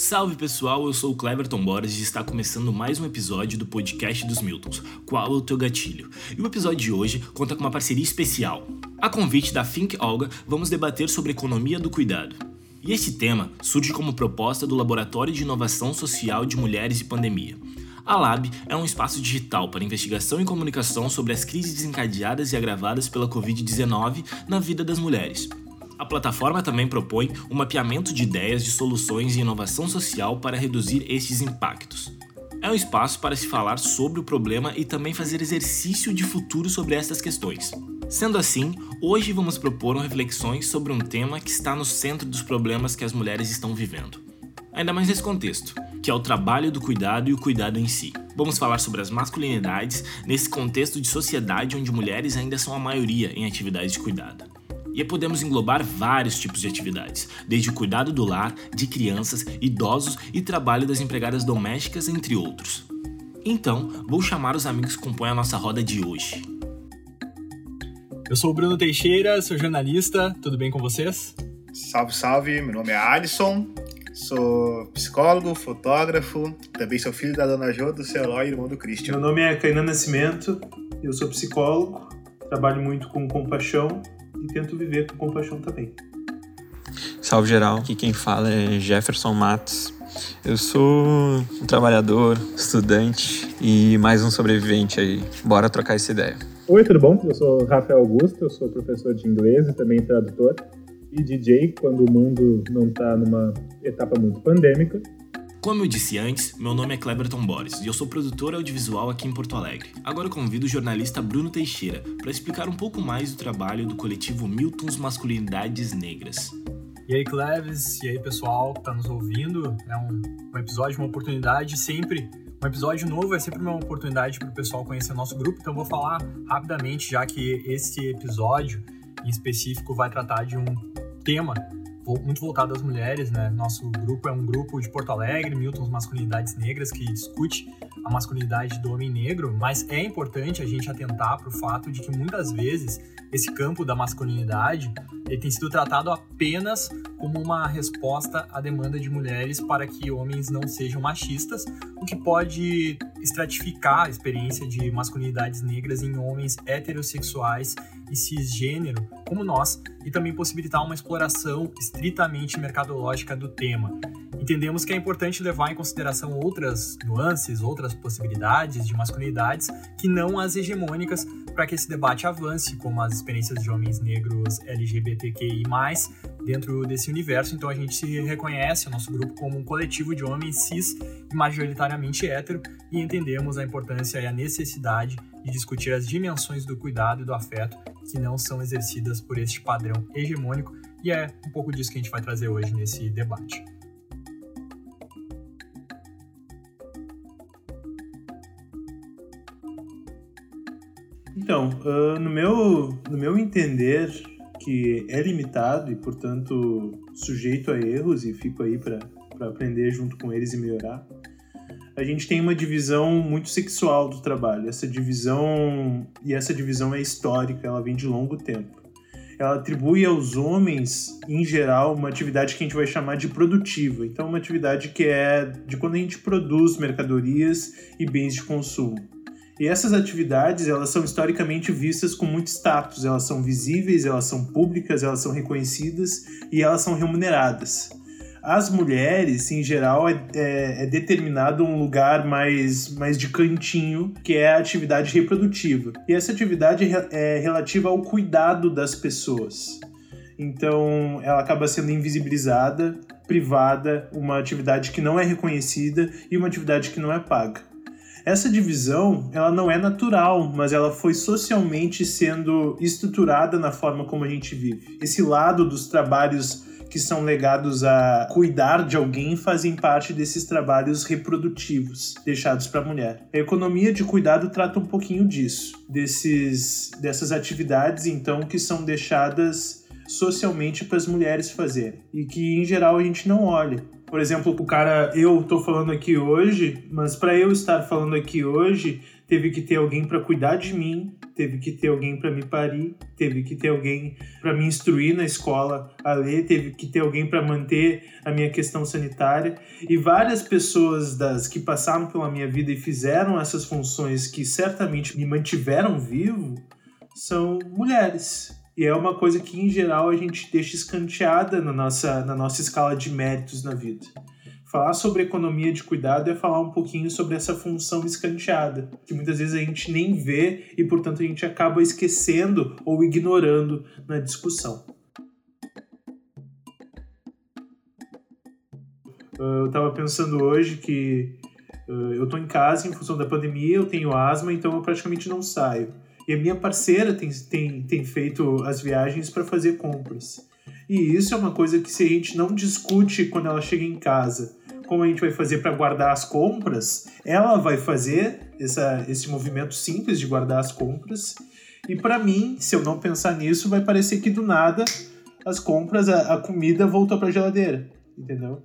Salve pessoal, eu sou o Cleverton Borges e está começando mais um episódio do podcast dos Miltons, Qual é o teu gatilho? E o episódio de hoje conta com uma parceria especial. A convite da Think Olga, vamos debater sobre economia do cuidado. E esse tema surge como proposta do Laboratório de Inovação Social de Mulheres e Pandemia. A Lab é um espaço digital para investigação e comunicação sobre as crises desencadeadas e agravadas pela Covid-19 na vida das mulheres, plataforma também propõe um mapeamento de ideias de soluções e inovação social para reduzir estes impactos. É um espaço para se falar sobre o problema e também fazer exercício de futuro sobre estas questões. Sendo assim, hoje vamos propor reflexões sobre um tema que está no centro dos problemas que as mulheres estão vivendo. Ainda mais nesse contexto, que é o trabalho do cuidado e o cuidado em si. Vamos falar sobre as masculinidades nesse contexto de sociedade onde mulheres ainda são a maioria em atividades de cuidado. E podemos englobar vários tipos de atividades, desde o cuidado do lar, de crianças, idosos e trabalho das empregadas domésticas, entre outros. Então, vou chamar os amigos que compõem a nossa roda de hoje. Eu sou o Bruno Teixeira, sou jornalista, tudo bem com vocês? Salve, salve, meu nome é Alisson, sou psicólogo, fotógrafo, também sou filho da dona Jo, do seu Eloy, irmão do Christian. Meu nome é Kainan Nascimento, eu sou psicólogo, trabalho muito com compaixão e tento viver com compaixão também. Salve geral, aqui quem fala é Jefferson Matos. Eu sou um trabalhador, estudante e mais um sobrevivente aí. Bora trocar essa ideia. Oi, tudo bom? Eu sou Rafael Augusto, eu sou professor de inglês e também tradutor e DJ quando o mundo não está numa etapa muito pandêmica. Como eu disse antes, meu nome é Cleberton Boris e eu sou produtor audiovisual aqui em Porto Alegre. Agora convido o jornalista Bruno Teixeira para explicar um pouco mais do trabalho do coletivo Miltons Masculinidades Negras. E aí, Cleves, e aí, pessoal que está nos ouvindo? É um, um episódio, uma oportunidade sempre. Um episódio novo é sempre uma oportunidade para o pessoal conhecer nosso grupo, então vou falar rapidamente, já que esse episódio em específico vai tratar de um tema muito voltado às mulheres, né? Nosso grupo é um grupo de Porto Alegre, Milton's Masculinidades Negras, que discute a masculinidade do homem negro, mas é importante a gente atentar para o fato de que muitas vezes esse campo da masculinidade ele tem sido tratado apenas como uma resposta à demanda de mulheres para que homens não sejam machistas, o que pode estratificar a experiência de masculinidades negras em homens heterossexuais e cisgênero, como nós, e também possibilitar uma exploração estritamente mercadológica do tema. Entendemos que é importante levar em consideração outras nuances, outras possibilidades de masculinidades que não as hegemônicas para que esse debate avance, como as experiências de homens negros LGBTQI+, dentro desse universo. Então a gente se reconhece, o nosso grupo, como um coletivo de homens cis e majoritariamente hétero e entendemos a importância e a necessidade de discutir as dimensões do cuidado e do afeto que não são exercidas por este padrão hegemônico e é um pouco disso que a gente vai trazer hoje nesse debate. Então, uh, no, meu, no meu entender, que é limitado e, portanto, sujeito a erros, e fico aí para aprender junto com eles e melhorar, a gente tem uma divisão muito sexual do trabalho. Essa divisão, e essa divisão é histórica, ela vem de longo tempo. Ela atribui aos homens, em geral, uma atividade que a gente vai chamar de produtiva. Então, uma atividade que é de quando a gente produz mercadorias e bens de consumo. E essas atividades, elas são historicamente vistas com muito status, elas são visíveis, elas são públicas, elas são reconhecidas e elas são remuneradas. As mulheres, em geral, é, é, é determinado um lugar mais, mais de cantinho, que é a atividade reprodutiva. E essa atividade é relativa ao cuidado das pessoas. Então, ela acaba sendo invisibilizada, privada, uma atividade que não é reconhecida e uma atividade que não é paga. Essa divisão, ela não é natural, mas ela foi socialmente sendo estruturada na forma como a gente vive. Esse lado dos trabalhos que são legados a cuidar de alguém fazem parte desses trabalhos reprodutivos deixados para a mulher. A economia de cuidado trata um pouquinho disso, desses dessas atividades então que são deixadas socialmente para as mulheres fazerem e que em geral a gente não olha. Por exemplo, o cara, eu tô falando aqui hoje, mas para eu estar falando aqui hoje, teve que ter alguém para cuidar de mim, teve que ter alguém para me parir, teve que ter alguém para me instruir na escola a ler, teve que ter alguém para manter a minha questão sanitária e várias pessoas das que passaram pela minha vida e fizeram essas funções que certamente me mantiveram vivo são mulheres. E é uma coisa que em geral a gente deixa escanteada na nossa, na nossa escala de méritos na vida. Falar sobre economia de cuidado é falar um pouquinho sobre essa função escanteada, que muitas vezes a gente nem vê e, portanto, a gente acaba esquecendo ou ignorando na discussão. Ah, eu estava pensando hoje que ah, eu estou em casa em função da pandemia, eu tenho asma, então eu praticamente não saio. E a minha parceira tem, tem, tem feito as viagens para fazer compras. E isso é uma coisa que se a gente não discute quando ela chega em casa, como a gente vai fazer para guardar as compras, ela vai fazer essa, esse movimento simples de guardar as compras. E para mim, se eu não pensar nisso, vai parecer que do nada as compras, a, a comida voltou para a geladeira, entendeu?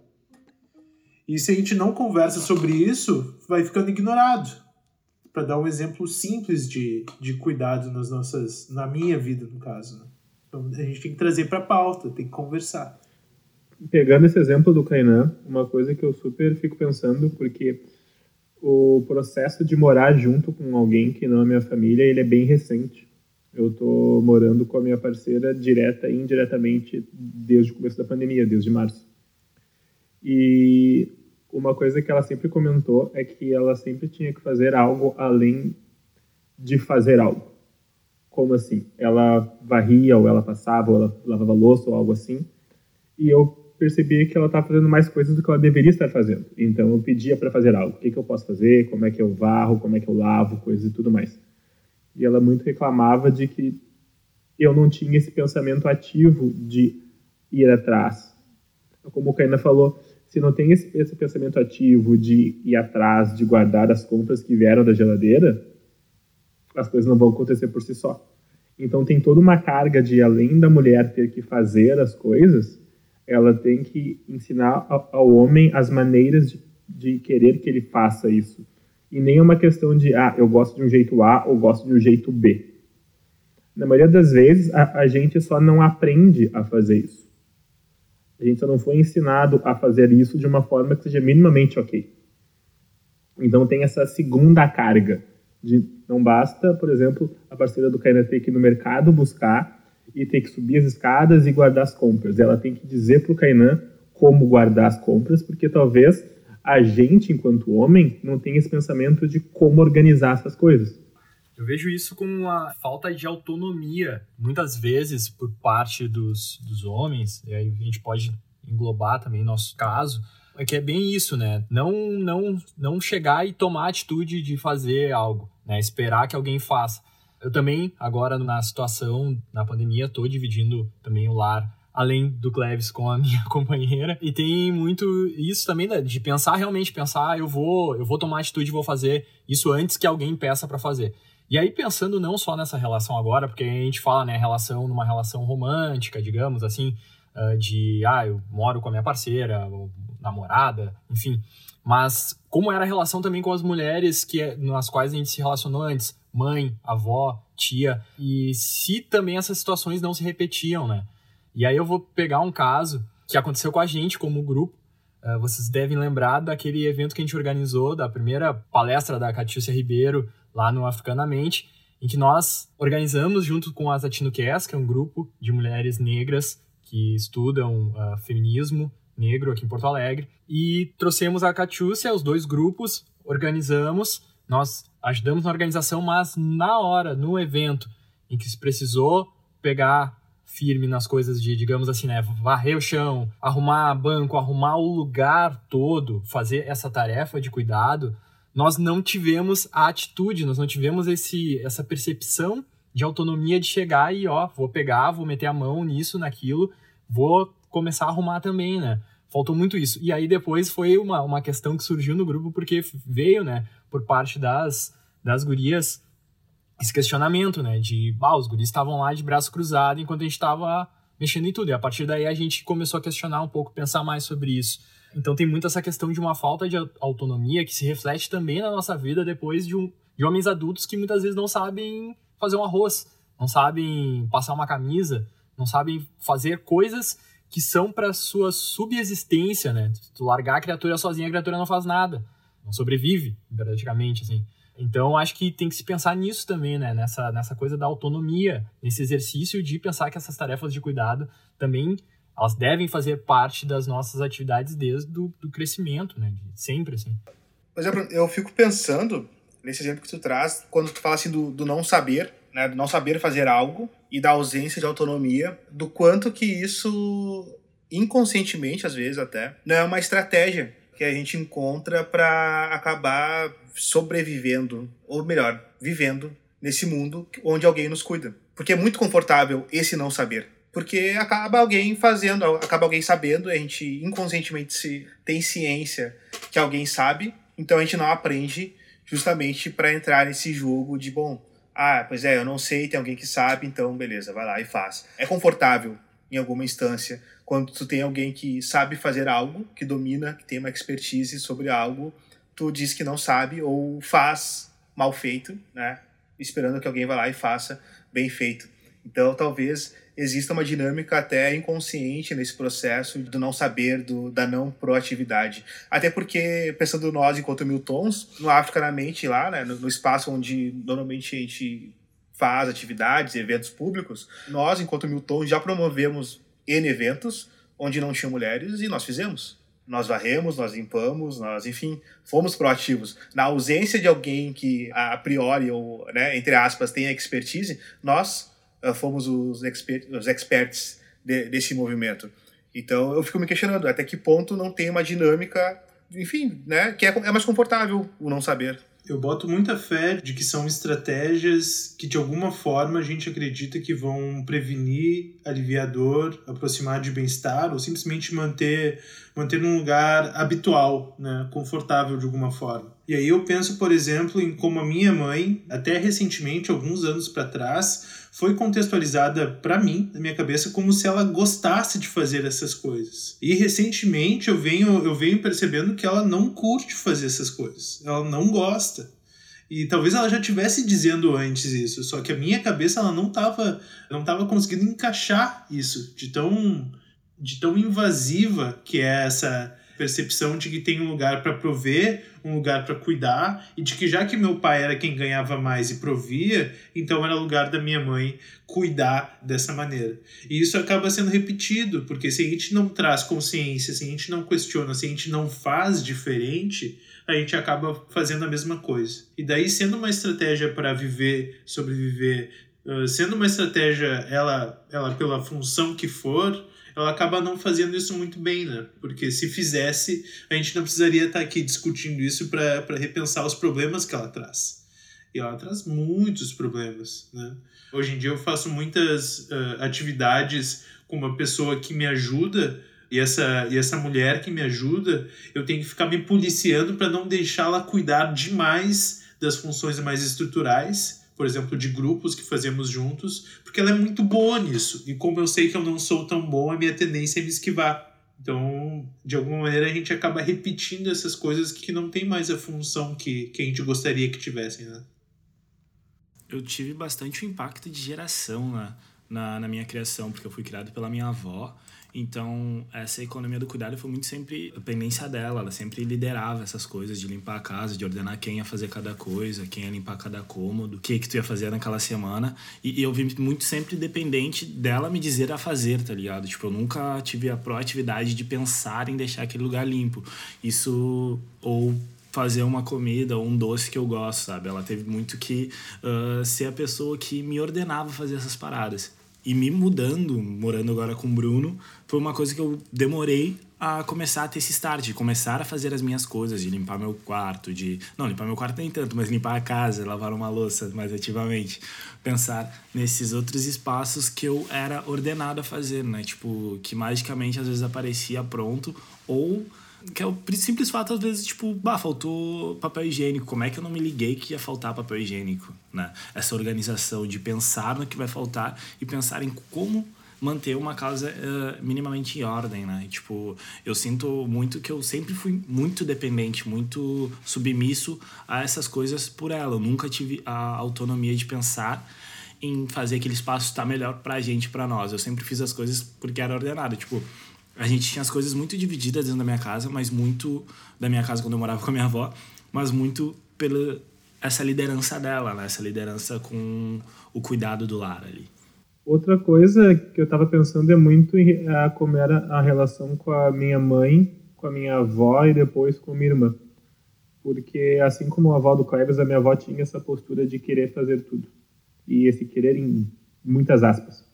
E se a gente não conversa sobre isso, vai ficando ignorado. Para dar um exemplo simples de, de cuidado nas nossas, na minha vida, no caso. Né? Então a gente tem que trazer para pauta, tem que conversar pegando esse exemplo do Kainan, uma coisa que eu super fico pensando, porque o processo de morar junto com alguém que não é minha família, ele é bem recente. Eu tô morando com a minha parceira direta e indiretamente desde o começo da pandemia, desde março. E uma coisa que ela sempre comentou é que ela sempre tinha que fazer algo além de fazer algo. Como assim? Ela varria, ou ela passava, ou ela lavava louça, ou algo assim. E eu percebia que ela estava fazendo mais coisas do que ela deveria estar fazendo. Então eu pedia para fazer algo. O que, que eu posso fazer? Como é que eu varro? Como é que eu lavo? Coisas e tudo mais. E ela muito reclamava de que eu não tinha esse pensamento ativo de ir atrás. Como o Caína falou, se não tem esse, esse, pensamento ativo de ir atrás, de guardar as compras que vieram da geladeira, as coisas não vão acontecer por si só. Então tem toda uma carga de, além da mulher ter que fazer as coisas, ela tem que ensinar ao homem as maneiras de, de querer que ele faça isso. E nem é uma questão de, ah, eu gosto de um jeito A ou gosto de um jeito B. Na maioria das vezes, a, a gente só não aprende a fazer isso. A gente só não foi ensinado a fazer isso de uma forma que seja minimamente ok. Então tem essa segunda carga de não basta, por exemplo, a parceira do Kaina ter que ir no mercado buscar e ter que subir as escadas e guardar as compras. Ela tem que dizer para o Kainan como guardar as compras, porque talvez a gente, enquanto homem, não tenha esse pensamento de como organizar essas coisas. Eu vejo isso como uma falta de autonomia, muitas vezes por parte dos, dos homens, e aí a gente pode englobar também nosso caso, é que é bem isso, né? Não, não, não chegar e tomar a atitude de fazer algo, né? Esperar que alguém faça. Eu também, agora na situação, na pandemia, estou dividindo também o lar além do Cleves com a minha companheira. E tem muito isso também né, de pensar realmente, pensar, eu vou, eu vou tomar atitude, vou fazer isso antes que alguém peça para fazer. E aí pensando não só nessa relação agora, porque a gente fala, né, relação numa relação romântica, digamos assim, ah, de ah, eu moro com a minha parceira, ou namorada, enfim. Mas como era a relação também com as mulheres que nas quais a gente se relacionou antes, mãe, avó, tia, e se também essas situações não se repetiam, né? E aí eu vou pegar um caso que aconteceu com a gente como grupo. Uh, vocês devem lembrar daquele evento que a gente organizou, da primeira palestra da Catiúcia Ribeiro, lá no Africanamente, em que nós organizamos junto com a Latino Cares, que é um grupo de mulheres negras que estudam uh, feminismo negro aqui em Porto Alegre, e trouxemos a Catiúcia, os dois grupos, organizamos nós ajudamos na organização, mas na hora, no evento, em que se precisou pegar firme nas coisas de, digamos assim, né, varrer o chão, arrumar banco, arrumar o lugar todo, fazer essa tarefa de cuidado, nós não tivemos a atitude, nós não tivemos esse, essa percepção de autonomia de chegar e, ó, vou pegar, vou meter a mão nisso, naquilo, vou começar a arrumar também, né? Faltou muito isso. E aí depois foi uma, uma questão que surgiu no grupo porque veio, né, por parte das, das gurias esse questionamento, né, de, ah, os guris estavam lá de braço cruzado enquanto a gente estava mexendo em tudo. E a partir daí a gente começou a questionar um pouco, pensar mais sobre isso. Então tem muito essa questão de uma falta de autonomia que se reflete também na nossa vida depois de um de homens adultos que muitas vezes não sabem fazer um arroz, não sabem passar uma camisa, não sabem fazer coisas que são para sua subexistência, né? Se tu largar a criatura sozinha, a criatura não faz nada, não sobrevive, praticamente, assim. Então, acho que tem que se pensar nisso também, né? Nessa, nessa coisa da autonomia, nesse exercício de pensar que essas tarefas de cuidado também elas devem fazer parte das nossas atividades desde do, do crescimento, né? De sempre, assim. Por exemplo, eu fico pensando nesse exemplo que tu traz, quando tu fala assim do, do não saber, né? Do não saber fazer algo e da ausência de autonomia, do quanto que isso, inconscientemente, às vezes até, não é uma estratégia que a gente encontra para acabar sobrevivendo, ou melhor, vivendo nesse mundo onde alguém nos cuida. Porque é muito confortável esse não saber. Porque acaba alguém fazendo, acaba alguém sabendo, a gente inconscientemente se, tem ciência que alguém sabe, então a gente não aprende justamente para entrar nesse jogo de, bom, ah, pois é, eu não sei, tem alguém que sabe, então beleza, vai lá e faz. É confortável em alguma instância quando tu tem alguém que sabe fazer algo, que domina, que tem uma expertise sobre algo tu diz que não sabe ou faz mal feito, né? Esperando que alguém vá lá e faça bem feito. Então, talvez exista uma dinâmica até inconsciente nesse processo do não saber, do, da não proatividade. Até porque, pensando nós enquanto Miltons, no África na Mente, lá, né, no, no espaço onde normalmente a gente faz atividades, eventos públicos, nós, enquanto Miltons, já promovemos N eventos onde não tinha mulheres e nós fizemos nós varremos, nós limpamos, nós, enfim, fomos proativos. Na ausência de alguém que, a priori, ou, né, entre aspas, tenha expertise, nós uh, fomos os, exper os experts de, desse movimento. Então, eu fico me questionando até que ponto não tem uma dinâmica, enfim, né, que é, é mais confortável o não saber. Eu boto muita fé de que são estratégias que de alguma forma a gente acredita que vão prevenir, aliviar dor, aproximar de bem-estar ou simplesmente manter manter num lugar habitual, né, confortável de alguma forma. E aí eu penso, por exemplo, em como a minha mãe, até recentemente, alguns anos para trás, foi contextualizada para mim, na minha cabeça, como se ela gostasse de fazer essas coisas. E recentemente eu venho, eu venho percebendo que ela não curte fazer essas coisas. Ela não gosta. E talvez ela já tivesse dizendo antes isso, só que a minha cabeça ela não estava não tava conseguindo encaixar isso de tão de tão invasiva que é essa percepção de que tem um lugar para prover, um lugar para cuidar, e de que já que meu pai era quem ganhava mais e provia, então era lugar da minha mãe cuidar dessa maneira. E isso acaba sendo repetido, porque se a gente não traz consciência, se a gente não questiona, se a gente não faz diferente, a gente acaba fazendo a mesma coisa. E daí, sendo uma estratégia para viver, sobreviver, sendo uma estratégia, ela, ela pela função que for, ela acaba não fazendo isso muito bem, né? Porque se fizesse, a gente não precisaria estar aqui discutindo isso para repensar os problemas que ela traz. E ela traz muitos problemas, né? Hoje em dia eu faço muitas uh, atividades com uma pessoa que me ajuda e essa, e essa mulher que me ajuda, eu tenho que ficar me policiando para não deixá-la cuidar demais das funções mais estruturais por exemplo, de grupos que fazemos juntos, porque ela é muito boa nisso. E como eu sei que eu não sou tão bom, a minha tendência é me esquivar. Então, de alguma maneira, a gente acaba repetindo essas coisas que não tem mais a função que, que a gente gostaria que tivessem, né? Eu tive bastante impacto de geração na, na, na minha criação, porque eu fui criado pela minha avó então, essa economia do cuidado foi muito sempre a pendência dela. Ela sempre liderava essas coisas de limpar a casa, de ordenar quem ia fazer cada coisa, quem ia limpar cada cômodo, o que que tu ia fazer naquela semana. E, e eu vi muito sempre dependente dela me dizer a fazer, tá ligado? Tipo, eu nunca tive a proatividade de pensar em deixar aquele lugar limpo. Isso ou fazer uma comida ou um doce que eu gosto, sabe? Ela teve muito que uh, ser a pessoa que me ordenava fazer essas paradas. E me mudando, morando agora com o Bruno, foi uma coisa que eu demorei a começar a ter esse start, de começar a fazer as minhas coisas, de limpar meu quarto, de. Não, limpar meu quarto nem tanto, mas limpar a casa, lavar uma louça mais ativamente. Pensar nesses outros espaços que eu era ordenado a fazer, né? Tipo, que magicamente às vezes aparecia pronto, ou que é o simples fato, às vezes, tipo, bah, faltou papel higiênico. Como é que eu não me liguei que ia faltar papel higiênico, né? Essa organização de pensar no que vai faltar e pensar em como manter uma casa uh, minimamente em ordem, né? Tipo, eu sinto muito que eu sempre fui muito dependente, muito submisso a essas coisas por ela. Eu nunca tive a autonomia de pensar em fazer aquele espaço estar melhor pra gente, pra nós. Eu sempre fiz as coisas porque era ordenado. Tipo, a gente tinha as coisas muito divididas dentro da minha casa, mas muito da minha casa quando eu morava com a minha avó, mas muito pela essa liderança dela, né? Essa liderança com o cuidado do lar ali. Outra coisa que eu estava pensando é muito a, como era a relação com a minha mãe, com a minha avó e depois com minha irmã. Porque assim como a avó do Cleves, a minha avó tinha essa postura de querer fazer tudo. E esse querer em muitas aspas.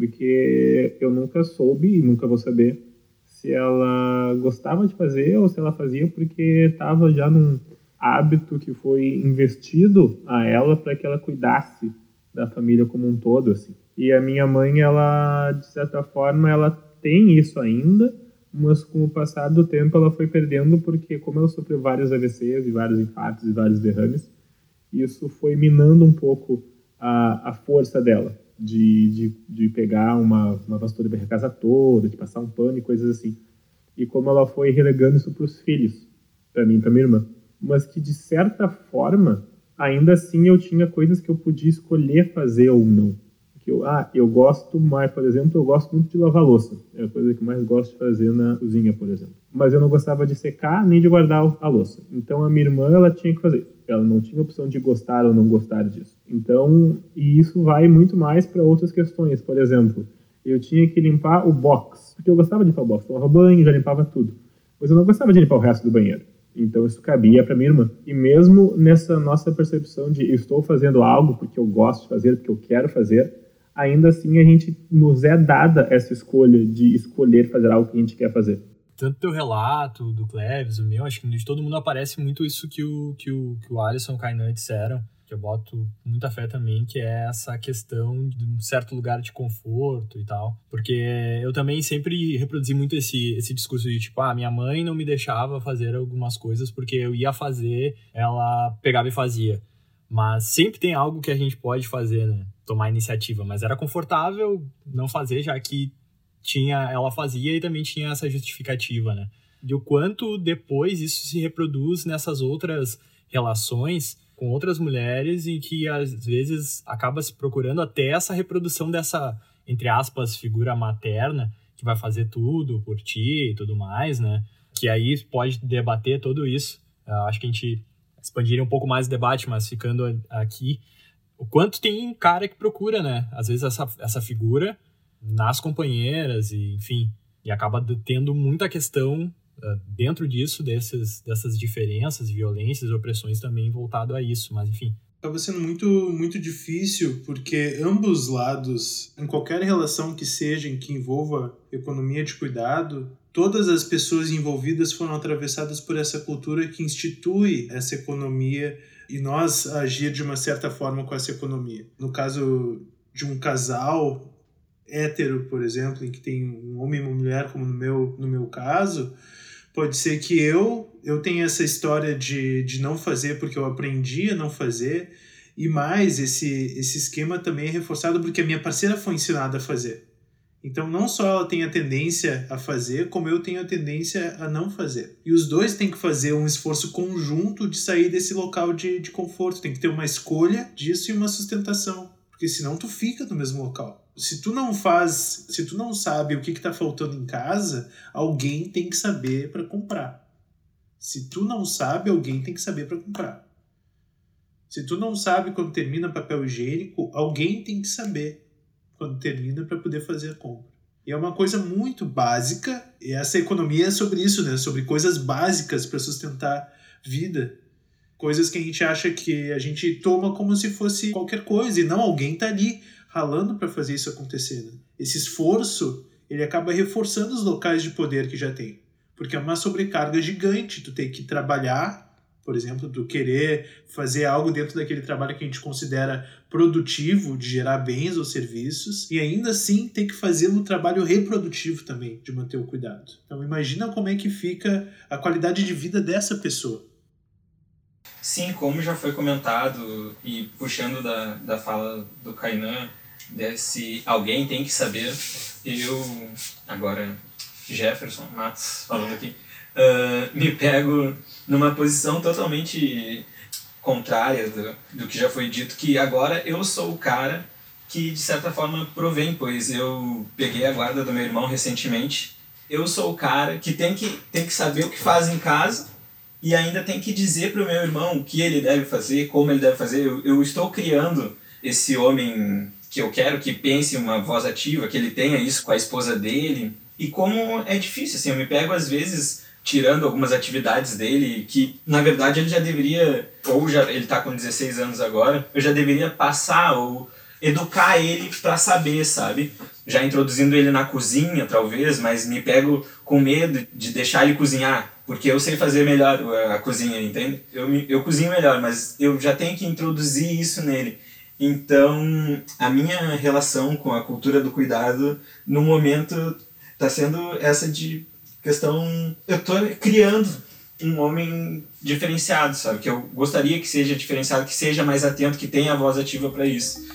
Porque eu nunca soube e nunca vou saber se ela gostava de fazer ou se ela fazia porque estava já num hábito que foi investido a ela para que ela cuidasse da família como um todo, assim. E a minha mãe, ela, de certa forma, ela tem isso ainda, mas com o passar do tempo ela foi perdendo porque como ela sofreu vários AVCs e vários infartos e vários derrames, isso foi minando um pouco a, a força dela de, de, de pegar uma, uma vassoura para a casa toda, de passar um pano e coisas assim. E como ela foi relegando isso para os filhos, para mim e para minha irmã mas que de certa forma, ainda assim eu tinha coisas que eu podia escolher fazer ou não. Que eu, ah, eu gosto mais, por exemplo, eu gosto muito de lavar louça. É a coisa que eu mais gosto de fazer na cozinha, por exemplo. Mas eu não gostava de secar nem de guardar a louça. Então a minha irmã, ela tinha que fazer. Ela não tinha opção de gostar ou não gostar disso. Então, e isso vai muito mais para outras questões. Por exemplo, eu tinha que limpar o box, porque eu gostava de limpar o box. Eu banho, já limpava tudo. Mas eu não gostava de limpar o resto do banheiro. Então isso cabia para minha irmã. E mesmo nessa nossa percepção de estou fazendo algo porque eu gosto de fazer, porque eu quero fazer, ainda assim a gente nos é dada essa escolha de escolher fazer algo que a gente quer fazer. Tanto teu relato, do Cleves, o meu, acho que de todo mundo aparece muito isso que o, que o, que o Alisson e o Kainan disseram que eu boto muita fé também, que é essa questão de um certo lugar de conforto e tal. Porque eu também sempre reproduzi muito esse, esse discurso de tipo, ah, minha mãe não me deixava fazer algumas coisas porque eu ia fazer, ela pegava e fazia. Mas sempre tem algo que a gente pode fazer, né? Tomar iniciativa. Mas era confortável não fazer, já que tinha, ela fazia e também tinha essa justificativa, né? E o quanto depois isso se reproduz nessas outras relações com outras mulheres e que às vezes acaba se procurando até essa reprodução dessa, entre aspas, figura materna que vai fazer tudo por ti e tudo mais, né? Que aí pode debater tudo isso. Eu acho que a gente expandiria um pouco mais o debate, mas ficando aqui, o quanto tem cara que procura, né? Às vezes essa, essa figura nas companheiras e, enfim, e acaba tendo muita questão ah, dentro disso, desses, dessas diferenças, violências, opressões também voltado a isso, mas enfim. Acaba sendo muito, muito difícil porque ambos lados, em qualquer relação que seja em que envolva economia de cuidado, todas as pessoas envolvidas foram atravessadas por essa cultura que institui essa economia e nós agir de uma certa forma com essa economia. No caso de um casal hétero, por exemplo, em que tem um homem e uma mulher, como no meu, no meu caso, Pode ser que eu eu tenha essa história de, de não fazer porque eu aprendi a não fazer. E mais, esse, esse esquema também é reforçado porque a minha parceira foi ensinada a fazer. Então, não só ela tem a tendência a fazer, como eu tenho a tendência a não fazer. E os dois têm que fazer um esforço conjunto de sair desse local de, de conforto. Tem que ter uma escolha disso e uma sustentação. Porque senão tu fica no mesmo local se tu não faz, se tu não sabe o que está faltando em casa, alguém tem que saber para comprar. Se tu não sabe, alguém tem que saber para comprar. Se tu não sabe quando termina papel higiênico, alguém tem que saber quando termina para poder fazer a compra. E é uma coisa muito básica, e essa economia é sobre isso, né? Sobre coisas básicas para sustentar vida. Coisas que a gente acha que a gente toma como se fosse qualquer coisa, e não alguém tá ali ralando para fazer isso acontecer. Né? Esse esforço ele acaba reforçando os locais de poder que já tem, porque é uma sobrecarga gigante. Tu tem que trabalhar, por exemplo, tu querer fazer algo dentro daquele trabalho que a gente considera produtivo, de gerar bens ou serviços, e ainda assim tem que fazer um trabalho reprodutivo também, de manter o cuidado. Então imagina como é que fica a qualidade de vida dessa pessoa. Sim, como já foi comentado, e puxando da, da fala do Kainan, se alguém tem que saber, eu, agora Jefferson Matos falando aqui, uh, me pego numa posição totalmente contrária do, do que já foi dito, que agora eu sou o cara que de certa forma provém, pois eu peguei a guarda do meu irmão recentemente. Eu sou o cara que tem que, tem que saber o que faz em casa e ainda tem que dizer para o meu irmão o que ele deve fazer, como ele deve fazer. Eu, eu estou criando esse homem que eu quero que pense uma voz ativa, que ele tenha isso com a esposa dele. E como é difícil, assim, eu me pego às vezes tirando algumas atividades dele que na verdade ele já deveria ou já ele está com 16 anos agora, eu já deveria passar ou educar ele para saber, sabe? Já introduzindo ele na cozinha, talvez, mas me pego com medo de deixar ele cozinhar, porque eu sei fazer melhor a cozinha, entende? Eu, eu cozinho melhor, mas eu já tenho que introduzir isso nele. Então, a minha relação com a cultura do cuidado, no momento, está sendo essa de questão. Eu estou criando um homem diferenciado, sabe? Que eu gostaria que seja diferenciado, que seja mais atento, que tenha a voz ativa para isso.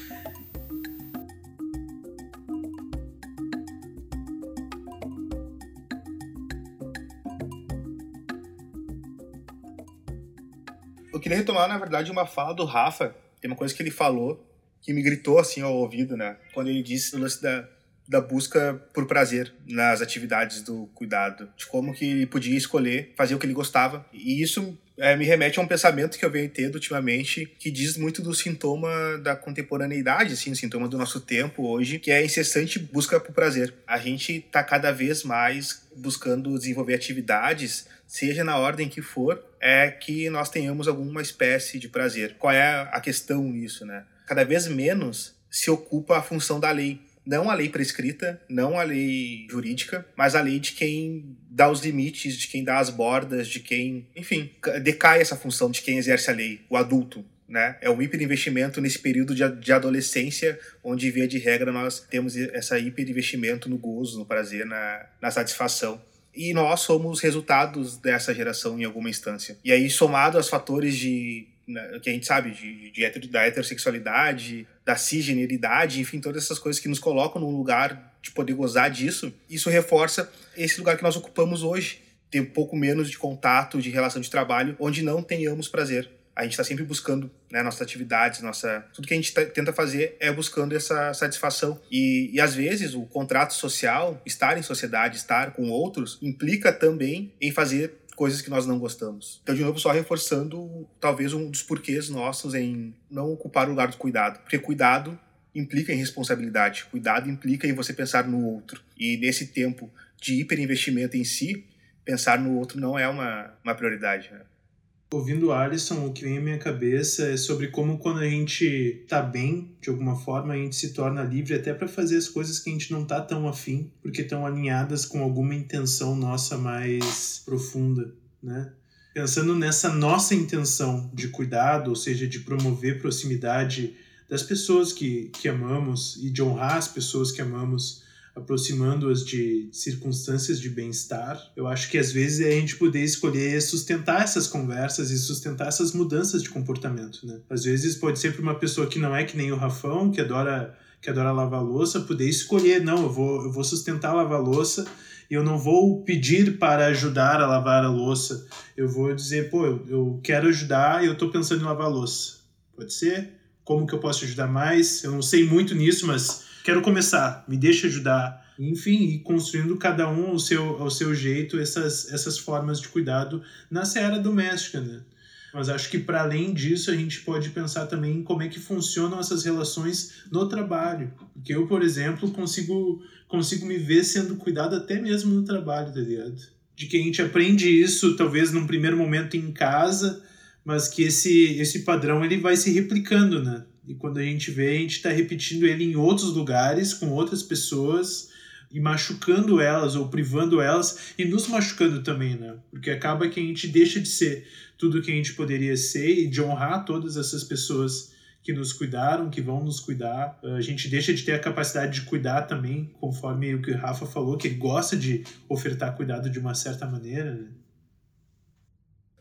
Eu queria retomar, na verdade, uma fala do Rafa tem uma coisa que ele falou que me gritou assim ao ouvido, né? Quando ele disse o lance da, da busca por prazer nas atividades do cuidado, de como que ele podia escolher fazer o que ele gostava. E isso é, me remete a um pensamento que eu venho tendo ultimamente, que diz muito do sintoma da contemporaneidade, assim, o sintoma do nosso tempo hoje, que é a incessante busca por prazer. A gente está cada vez mais buscando desenvolver atividades, seja na ordem que for, é que nós tenhamos alguma espécie de prazer. Qual é a questão nisso, né? Cada vez menos se ocupa a função da lei. Não a lei prescrita, não a lei jurídica, mas a lei de quem dá os limites, de quem dá as bordas, de quem, enfim, decai essa função de quem exerce a lei, o adulto, né? É um hiperinvestimento nesse período de, de adolescência, onde, via de regra, nós temos essa hiperinvestimento no gozo, no prazer, na, na satisfação. E nós somos resultados dessa geração em alguma instância. E aí, somado aos fatores de né, que a gente sabe, de, de heter, da heterossexualidade, da cisgeneridade, enfim, todas essas coisas que nos colocam num lugar de poder gozar disso, isso reforça esse lugar que nós ocupamos hoje. Ter um pouco menos de contato, de relação de trabalho, onde não tenhamos prazer a gente está sempre buscando né, nossas atividades, nossa tudo que a gente tá, tenta fazer é buscando essa satisfação e, e às vezes o contrato social, estar em sociedade, estar com outros, implica também em fazer coisas que nós não gostamos. Então, de novo, só reforçando talvez um dos porquês nossos em não ocupar o lugar do cuidado, porque cuidado implica em responsabilidade, cuidado implica em você pensar no outro e nesse tempo de hiperinvestimento em si, pensar no outro não é uma, uma prioridade. Né? Ouvindo o Alisson, o que vem à minha cabeça é sobre como quando a gente tá bem, de alguma forma, a gente se torna livre até para fazer as coisas que a gente não tá tão afim, porque estão alinhadas com alguma intenção nossa mais profunda, né? Pensando nessa nossa intenção de cuidado, ou seja, de promover proximidade das pessoas que, que amamos e de honrar as pessoas que amamos, aproximando-as de circunstâncias de bem-estar. Eu acho que às vezes é a gente poder escolher sustentar essas conversas e sustentar essas mudanças de comportamento, né? Às vezes pode ser para uma pessoa que não é que nem o Rafão, que adora que adora lavar louça, poder escolher, não, eu vou eu vou sustentar lavar louça e eu não vou pedir para ajudar a lavar a louça. Eu vou dizer, pô, eu, eu quero ajudar e eu estou pensando em lavar louça. Pode ser? Como que eu posso ajudar mais? Eu não sei muito nisso, mas quero começar, me deixa ajudar. Enfim, e construindo cada um ao seu, ao seu jeito essas, essas formas de cuidado na seara doméstica, né? Mas acho que para além disso a gente pode pensar também em como é que funcionam essas relações no trabalho. Porque eu, por exemplo, consigo, consigo me ver sendo cuidado até mesmo no trabalho, tá ligado? De que a gente aprende isso talvez num primeiro momento em casa, mas que esse, esse padrão ele vai se replicando, né? E quando a gente vê, a gente está repetindo ele em outros lugares, com outras pessoas, e machucando elas ou privando elas e nos machucando também, né? Porque acaba que a gente deixa de ser tudo que a gente poderia ser e de honrar todas essas pessoas que nos cuidaram, que vão nos cuidar. A gente deixa de ter a capacidade de cuidar também, conforme o que o Rafa falou, que ele gosta de ofertar cuidado de uma certa maneira, né?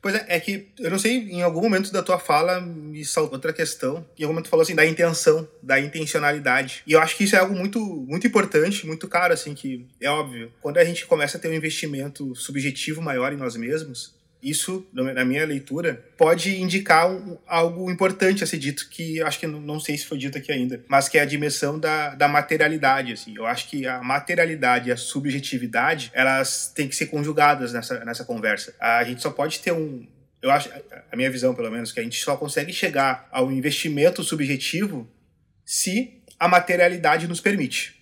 Pois é, é que eu não sei, em algum momento da tua fala me saltou outra questão. Em algum momento falou assim da intenção, da intencionalidade. E eu acho que isso é algo muito, muito importante, muito caro, assim, que é óbvio. Quando a gente começa a ter um investimento subjetivo maior em nós mesmos, isso, na minha leitura, pode indicar um, algo importante a ser dito, que acho que não, não, sei se foi dito aqui ainda, mas que é a dimensão da, da materialidade. Assim. Eu acho que a materialidade e a subjetividade, elas têm que ser conjugadas nessa, nessa conversa. A gente só pode ter um, eu acho, a minha visão pelo menos, que a gente só consegue chegar ao investimento subjetivo se a materialidade nos permite,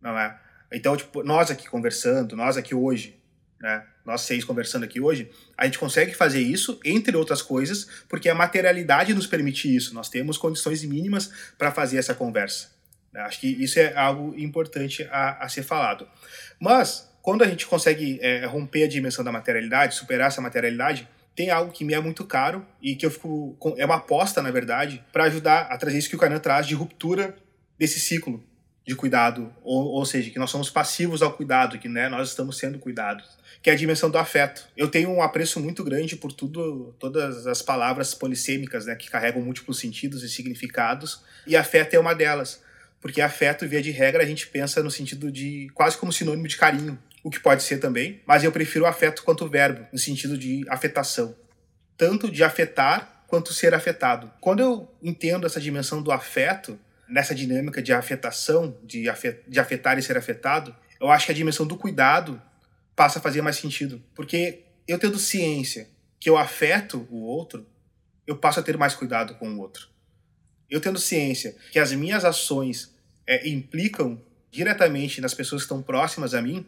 não é? Então, tipo, nós aqui conversando, nós aqui hoje, né? Nós seis conversando aqui hoje, a gente consegue fazer isso, entre outras coisas, porque a materialidade nos permite isso. Nós temos condições mínimas para fazer essa conversa. Né? Acho que isso é algo importante a, a ser falado. Mas, quando a gente consegue é, romper a dimensão da materialidade, superar essa materialidade, tem algo que me é muito caro e que eu fico. É uma aposta, na verdade, para ajudar a trazer isso que o Kainan traz de ruptura desse ciclo de cuidado, ou, ou seja, que nós somos passivos ao cuidado, que né, nós estamos sendo cuidados, que é a dimensão do afeto. Eu tenho um apreço muito grande por tudo, todas as palavras polissêmicas, né, que carregam múltiplos sentidos e significados, e afeto é uma delas, porque afeto, via de regra, a gente pensa no sentido de quase como sinônimo de carinho, o que pode ser também, mas eu prefiro afeto quanto verbo, no sentido de afetação, tanto de afetar quanto ser afetado. Quando eu entendo essa dimensão do afeto, nessa dinâmica de afetação, de, afet, de afetar e ser afetado, eu acho que a dimensão do cuidado passa a fazer mais sentido. Porque eu tendo ciência que eu afeto o outro, eu passo a ter mais cuidado com o outro. Eu tendo ciência que as minhas ações é, implicam diretamente nas pessoas que estão próximas a mim,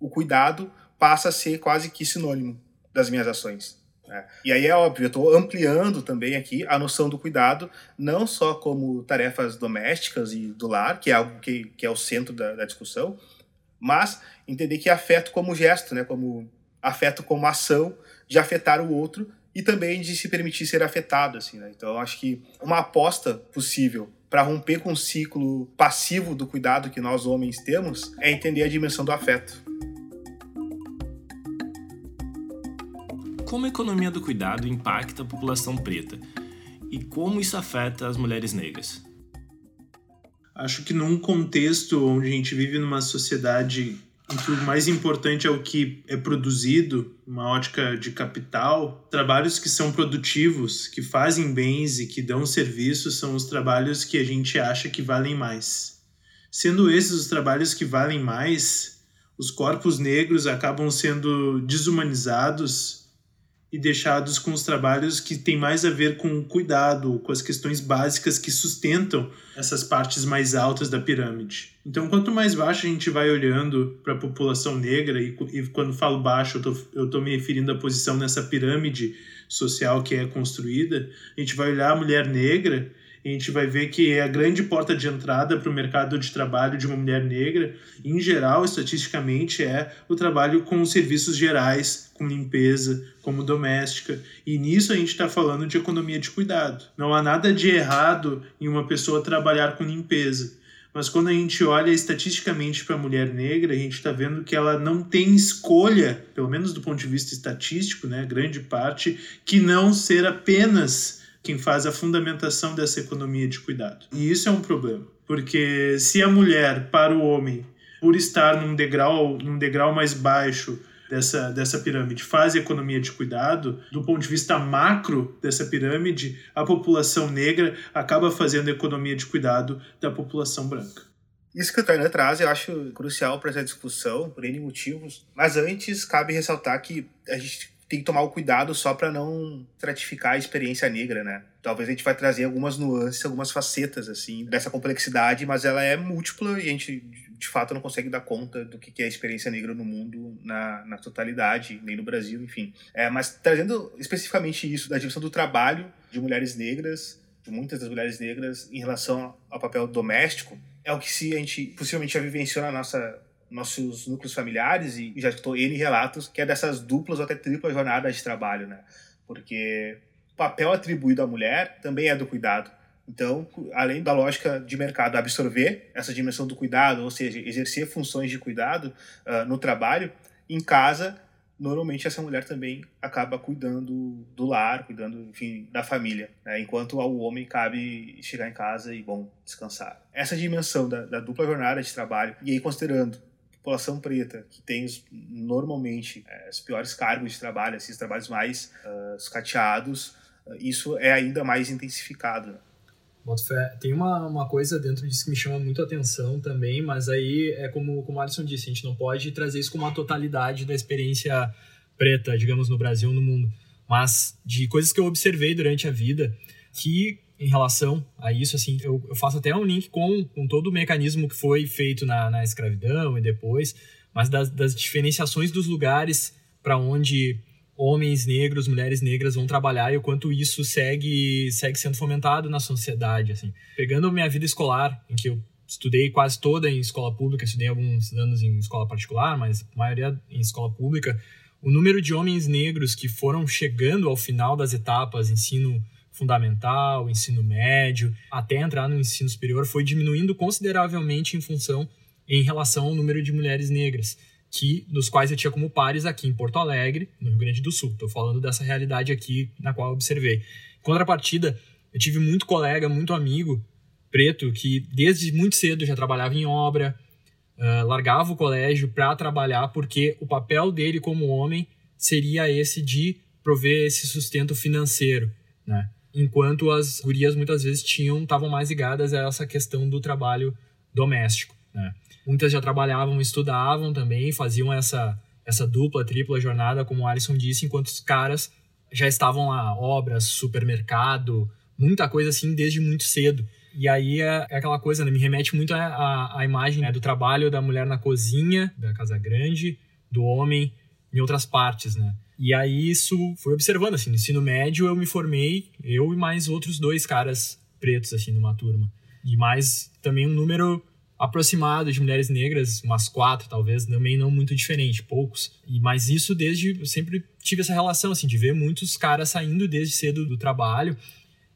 o cuidado passa a ser quase que sinônimo das minhas ações. É. E aí é óbvio, eu estou ampliando também aqui a noção do cuidado, não só como tarefas domésticas e do lar, que é algo que, que é o centro da, da discussão, mas entender que afeto como gesto, né, como afeto como ação de afetar o outro e também de se permitir ser afetado, assim, né? Então, acho que uma aposta possível para romper com o ciclo passivo do cuidado que nós homens temos é entender a dimensão do afeto. Como a economia do cuidado impacta a população preta e como isso afeta as mulheres negras. Acho que num contexto onde a gente vive numa sociedade em que o mais importante é o que é produzido, uma ótica de capital, trabalhos que são produtivos, que fazem bens e que dão serviços são os trabalhos que a gente acha que valem mais. Sendo esses os trabalhos que valem mais, os corpos negros acabam sendo desumanizados e deixados com os trabalhos que têm mais a ver com cuidado, com as questões básicas que sustentam essas partes mais altas da pirâmide. Então, quanto mais baixo a gente vai olhando para a população negra, e, e, quando falo baixo, eu estou me referindo à posição nessa pirâmide social que é construída, a gente vai olhar a mulher negra a gente vai ver que é a grande porta de entrada para o mercado de trabalho de uma mulher negra, em geral, estatisticamente, é o trabalho com serviços gerais, com limpeza, como doméstica. E nisso a gente está falando de economia de cuidado. Não há nada de errado em uma pessoa trabalhar com limpeza. Mas quando a gente olha estatisticamente para a mulher negra, a gente está vendo que ela não tem escolha, pelo menos do ponto de vista estatístico, né, grande parte, que não ser apenas quem faz a fundamentação dessa economia de cuidado. E isso é um problema, porque se a mulher para o homem, por estar num degrau, num degrau mais baixo dessa, dessa pirâmide, faz a economia de cuidado, do ponto de vista macro dessa pirâmide, a população negra acaba fazendo a economia de cuidado da população branca. Isso que o Tainan traz eu acho crucial para essa discussão, por N motivos. Mas antes, cabe ressaltar que a gente tem que tomar o cuidado só para não stratificar a experiência negra, né? Talvez a gente vai trazer algumas nuances, algumas facetas, assim, dessa complexidade, mas ela é múltipla e a gente, de fato, não consegue dar conta do que é a experiência negra no mundo na, na totalidade, nem no Brasil, enfim. É, mas trazendo especificamente isso, da dimensão do trabalho de mulheres negras, de muitas das mulheres negras, em relação ao papel doméstico, é o que se a gente possivelmente já vivenciou na nossa nossos núcleos familiares e já estou N relatos que é dessas duplas ou até triplas jornadas de trabalho, né? Porque o papel atribuído à mulher também é do cuidado. Então, além da lógica de mercado absorver essa dimensão do cuidado, ou seja, exercer funções de cuidado uh, no trabalho, em casa normalmente essa mulher também acaba cuidando do lar, cuidando, enfim, da família, né? enquanto ao homem cabe chegar em casa e, bom, descansar. Essa dimensão da, da dupla jornada de trabalho, e aí considerando população preta, que tem normalmente é, os piores cargos de trabalho, esses trabalhos mais uh, uh, isso é ainda mais intensificado. Né? Tem uma, uma coisa dentro disso que me chama muito atenção também, mas aí é como, como o Alisson disse, a gente não pode trazer isso como uma totalidade da experiência preta, digamos, no Brasil no mundo, mas de coisas que eu observei durante a vida que em relação a isso, assim, eu, eu faço até um link com, com todo o mecanismo que foi feito na, na escravidão e depois, mas das, das diferenciações dos lugares para onde homens negros, mulheres negras vão trabalhar e o quanto isso segue segue sendo fomentado na sociedade, assim. Pegando a minha vida escolar, em que eu estudei quase toda em escola pública, estudei alguns anos em escola particular, mas a maioria em escola pública, o número de homens negros que foram chegando ao final das etapas ensino fundamental, ensino médio, até entrar no ensino superior foi diminuindo consideravelmente em função em relação ao número de mulheres negras que dos quais eu tinha como pares aqui em Porto Alegre, no Rio Grande do Sul. Estou falando dessa realidade aqui na qual eu observei. Em contrapartida, eu tive muito colega, muito amigo preto que desde muito cedo já trabalhava em obra, uh, largava o colégio para trabalhar porque o papel dele como homem seria esse de prover esse sustento financeiro, né? Enquanto as gurias muitas vezes tinham estavam mais ligadas a essa questão do trabalho doméstico, né? Muitas já trabalhavam, estudavam também, faziam essa, essa dupla, tripla jornada, como o Alisson disse, enquanto os caras já estavam lá, obras, supermercado, muita coisa assim desde muito cedo. E aí é, é aquela coisa, né? me remete muito à, imagem né? do trabalho da mulher na cozinha, da casa grande, do homem em outras partes, né? E aí isso foi observando, assim, no ensino médio eu me formei, eu e mais outros dois caras pretos, assim, numa turma. E mais também um número aproximado de mulheres negras, umas quatro talvez, também não muito diferente, poucos. E mas isso desde eu sempre tive essa relação assim de ver muitos caras saindo desde cedo do trabalho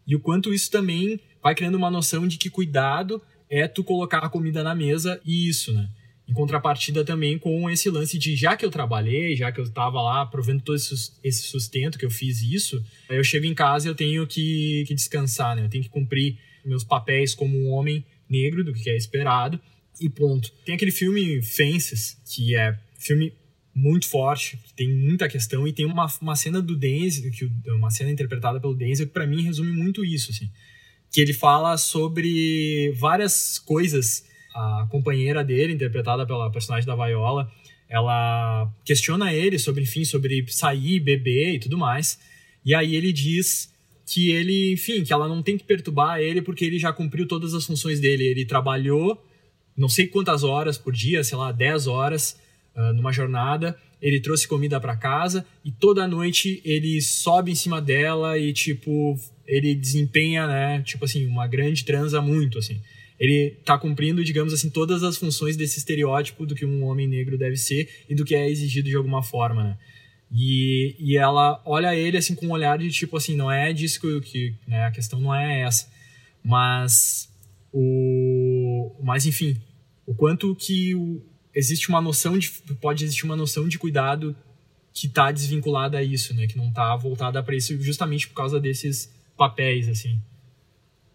e o quanto isso também vai criando uma noção de que cuidado é tu colocar a comida na mesa e isso, né? Em contrapartida também com esse lance de já que eu trabalhei, já que eu estava lá provendo todo esse sustento, que eu fiz isso, eu chego em casa e eu tenho que, que descansar, né? Eu tenho que cumprir meus papéis como um homem negro do que é esperado e ponto. Tem aquele filme Fences, que é filme muito forte, tem muita questão e tem uma, uma cena do Denzel, que uma cena interpretada pelo Denzel que para mim resume muito isso, assim. Que ele fala sobre várias coisas. A companheira dele, interpretada pela personagem da Viola, ela questiona ele sobre, enfim, sobre sair, beber e tudo mais. E aí ele diz que ele, enfim, que ela não tem que perturbar ele porque ele já cumpriu todas as funções dele. Ele trabalhou não sei quantas horas por dia, sei lá, 10 horas uh, numa jornada. Ele trouxe comida para casa e toda noite ele sobe em cima dela e, tipo, ele desempenha, né, tipo assim, uma grande transa muito, assim. Ele tá cumprindo, digamos assim, todas as funções desse estereótipo do que um homem negro deve ser e do que é exigido de alguma forma, né? E, e ela olha ele assim com um olhar de tipo assim, não é disso que, que né, a questão não é essa. Mas o mas enfim, o quanto que o, existe uma noção de pode existir uma noção de cuidado que está desvinculada a isso, né, que não está voltada para isso justamente por causa desses papéis assim.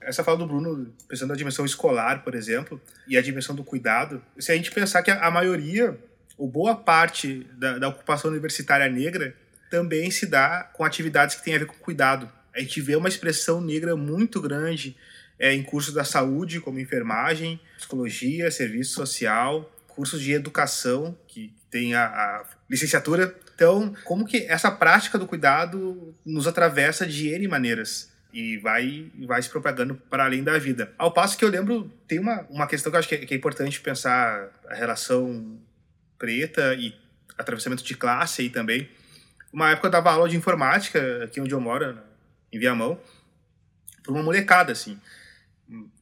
Essa fala do Bruno, pensando na dimensão escolar, por exemplo, e a dimensão do cuidado, se a gente pensar que a, maioria ou boa parte da, da ocupação universitária negra também se dá com atividades que têm a ver com cuidado. A gente vê uma expressão negra muito grande é, em cursos da saúde, como enfermagem, psicologia, serviço social, cursos de educação, que tem a, a, licenciatura. Então, como que essa prática do cuidado nos atravessa de N maneiras e vai, vai se propagando para além da vida. Ao passo que eu lembro, tem uma, uma questão que eu acho que é, que é importante pensar a relação preta e atravessamento de classe aí também. Uma época eu dava aula de informática aqui onde eu moro, em Viamão, para uma molecada, assim.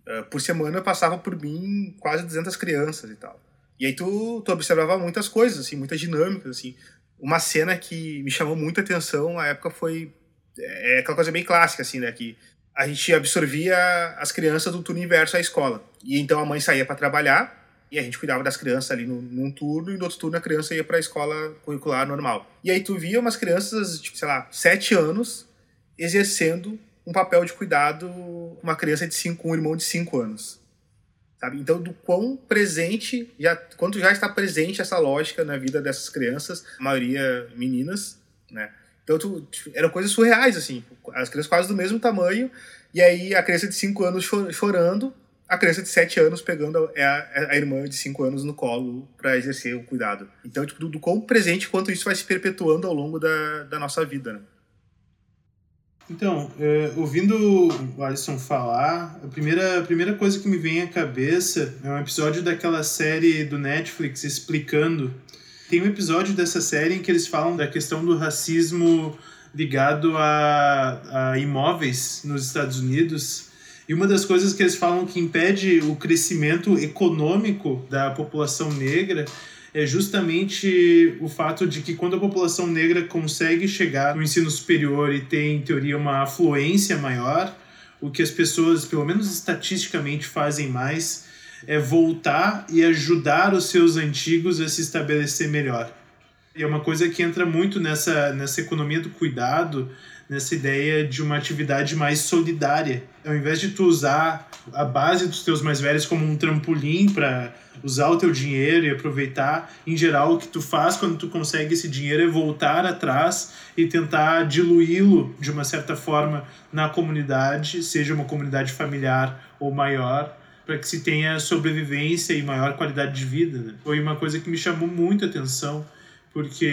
Eh, por semana passava por mim quase 200 crianças e tal. E aí tu, tu observava muitas coisas, assim, muitas dinâmicas, assim. Uma cena que me chamou muita atenção na época foi é, aquela coisa bem clássica, assim, né, que a gente absorvia as crianças do turno inverso à escola. E então a mãe saía para trabalhar E a gente cuidava das crianças ali num, turno, e no outro turno a criança ia para a escola curricular normal. E aí tu via umas crianças, tipo, sei lá, sete anos, exercendo um papel de cuidado uma criança de cinco, um irmão de cinco anos. Sabe? Então, do quão presente, já, quanto já está presente essa lógica na vida dessas crianças, a maioria meninas, né? Então, tu, eram coisas surreais, assim. As crianças quase do mesmo tamanho, e aí a criança de 5 anos chorando, a criança de 7 anos pegando a, a, a irmã de 5 anos no colo para exercer o cuidado. Então, tipo, do, do quão presente quanto isso vai se perpetuando ao longo da, da nossa vida, né? Então, é, ouvindo o Alisson falar, a primeira, a primeira coisa que me vem à cabeça é um episódio daquela série do Netflix explicando. Tem um episódio dessa série em que eles falam da questão do racismo ligado a, a imóveis nos Estados Unidos. E uma das coisas que eles falam que impede o crescimento econômico da população negra é justamente o fato de que quando a população negra consegue chegar no ensino superior e tem, em teoria, uma afluência maior, o que as pessoas, pelo menos estatisticamente, fazem mais é voltar e ajudar os seus antigos a se estabelecer melhor. E é uma coisa que entra muito nessa, nessa economia do cuidado, nessa ideia de uma atividade mais solidária. Ao invés de tu usar a base dos teus mais velhos como um trampolim para usar o teu dinheiro e aproveitar, em geral o que tu faz quando tu consegue esse dinheiro é voltar atrás e tentar diluí-lo de uma certa forma na comunidade, seja uma comunidade familiar ou maior, para que se tenha sobrevivência e maior qualidade de vida. Né? Foi uma coisa que me chamou muito a atenção porque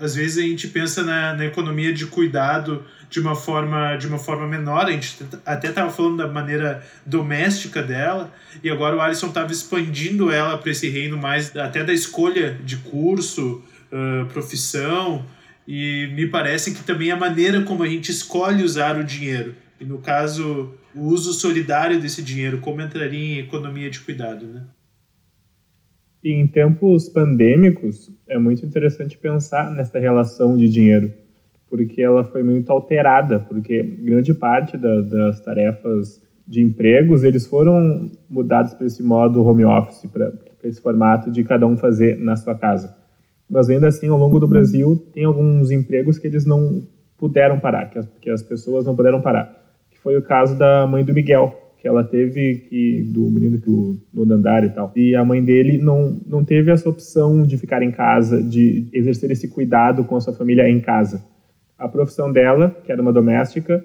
às vezes a gente pensa na, na economia de cuidado de uma forma de uma forma menor a gente até estava falando da maneira doméstica dela e agora o Alisson estava expandindo ela para esse reino mais até da escolha de curso uh, profissão e me parece que também a maneira como a gente escolhe usar o dinheiro e no caso o uso solidário desse dinheiro como entraria em economia de cuidado né e em tempos pandêmicos, é muito interessante pensar nessa relação de dinheiro, porque ela foi muito alterada, porque grande parte da, das tarefas de empregos, eles foram mudados para esse modo home office, para esse formato de cada um fazer na sua casa. Mas ainda assim, ao longo do Brasil, tem alguns empregos que eles não puderam parar, que as, que as pessoas não puderam parar. Foi o caso da mãe do Miguel, que ela teve que do menino do no andar e tal. E a mãe dele não não teve essa opção de ficar em casa, de exercer esse cuidado com a sua família em casa. A profissão dela, que era uma doméstica,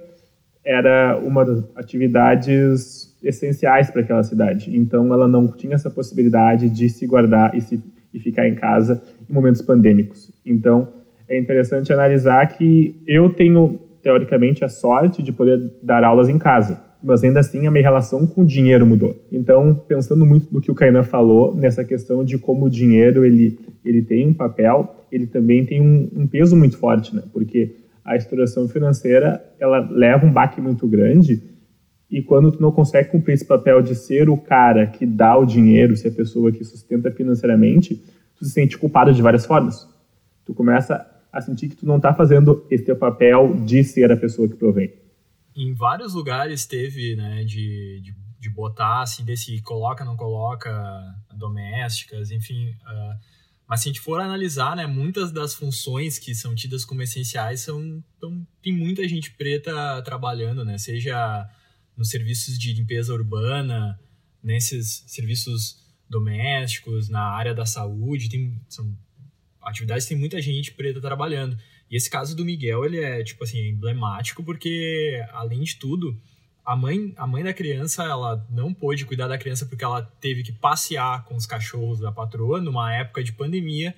era uma das atividades essenciais para aquela cidade. Então ela não tinha essa possibilidade de se guardar e se e ficar em casa em momentos pandêmicos. Então é interessante analisar que eu tenho teoricamente a sorte de poder dar aulas em casa mas ainda assim a minha relação com o dinheiro mudou. Então, pensando muito no que o Kainan falou, nessa questão de como o dinheiro ele, ele tem um papel, ele também tem um, um peso muito forte, né? Porque a estruturação financeira, ela leva um baque muito grande e quando tu não consegue cumprir esse papel de ser o cara que dá o dinheiro, ser a pessoa que sustenta financeiramente, tu se sente culpado de várias formas. Tu começa a sentir que tu não está fazendo esse teu papel de ser a pessoa que provém em vários lugares teve, né, de, de, de botar, assim, desse coloca, não coloca, domésticas, enfim. Uh, mas se a gente for analisar, né, muitas das funções que são tidas como essenciais são, então, tem muita gente preta trabalhando, né, seja nos serviços de limpeza urbana, nesses serviços domésticos, na área da saúde, tem, são atividades tem muita gente preta trabalhando. E esse caso do Miguel, ele é, tipo assim, emblemático porque, além de tudo, a mãe, a mãe da criança, ela não pôde cuidar da criança porque ela teve que passear com os cachorros da patroa numa época de pandemia,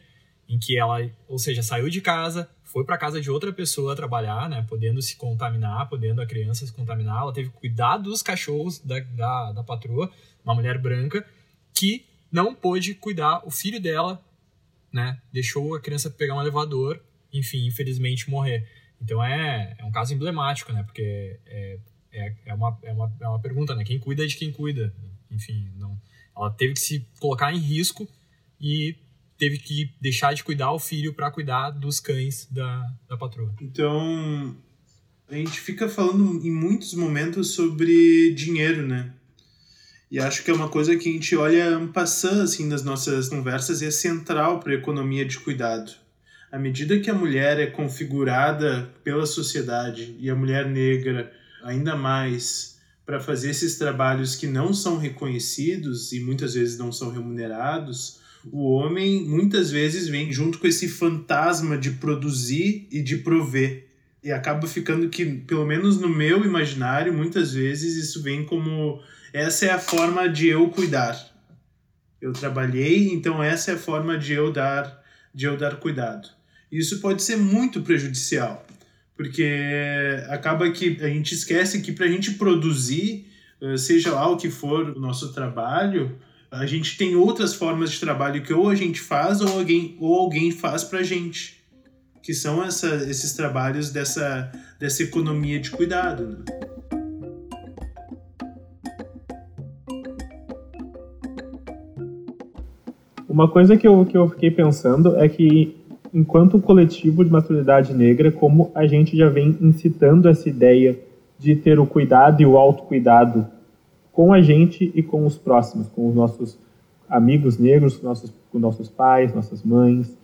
em que ela, ou seja, saiu de casa, foi para casa de outra pessoa trabalhar, né, podendo se contaminar, podendo a criança se contaminar, ela teve que cuidar dos cachorros da, da, da patroa, uma mulher branca, que não pôde cuidar o filho dela, né, deixou a criança pegar um elevador enfim, infelizmente morrer. Então é, é um caso emblemático, né? Porque é, é, é, uma, é, uma, é uma pergunta, né? Quem cuida é de quem cuida. Enfim, não, ela teve que se colocar em risco e teve que deixar de cuidar o filho para cuidar dos cães da, da patroa. Então, a gente fica falando em muitos momentos sobre dinheiro, né? E acho que é uma coisa que a gente olha passando assim nas nossas conversas e é central para a economia de cuidado. À medida que a mulher é configurada pela sociedade e a mulher negra ainda mais para fazer esses trabalhos que não são reconhecidos e muitas vezes não são remunerados, o homem muitas vezes vem junto com esse fantasma de produzir e de prover. E acaba ficando que, pelo menos no meu imaginário, muitas vezes isso vem como essa é a forma de eu cuidar. Eu trabalhei, então essa é a forma de eu dar, de eu dar cuidado. Isso pode ser muito prejudicial, porque acaba que a gente esquece que para a gente produzir, eh, seja lá o que for o nosso trabalho, a gente tem outras formas de trabalho que ou a gente faz ou alguém, ou alguém faz para a gente, que são essa, esses trabalhos dessa, dessa economia de cuidado. Né? Uma coisa que eu, que eu fiquei pensando é que, enquanto coletivo de maturidade negra, como a gente já vem incitando essa ideia de ter o cuidado e o autocuidado com a gente e com os próximos, com os nossos amigos negros, com nossos, com nossos pais, nossas mães,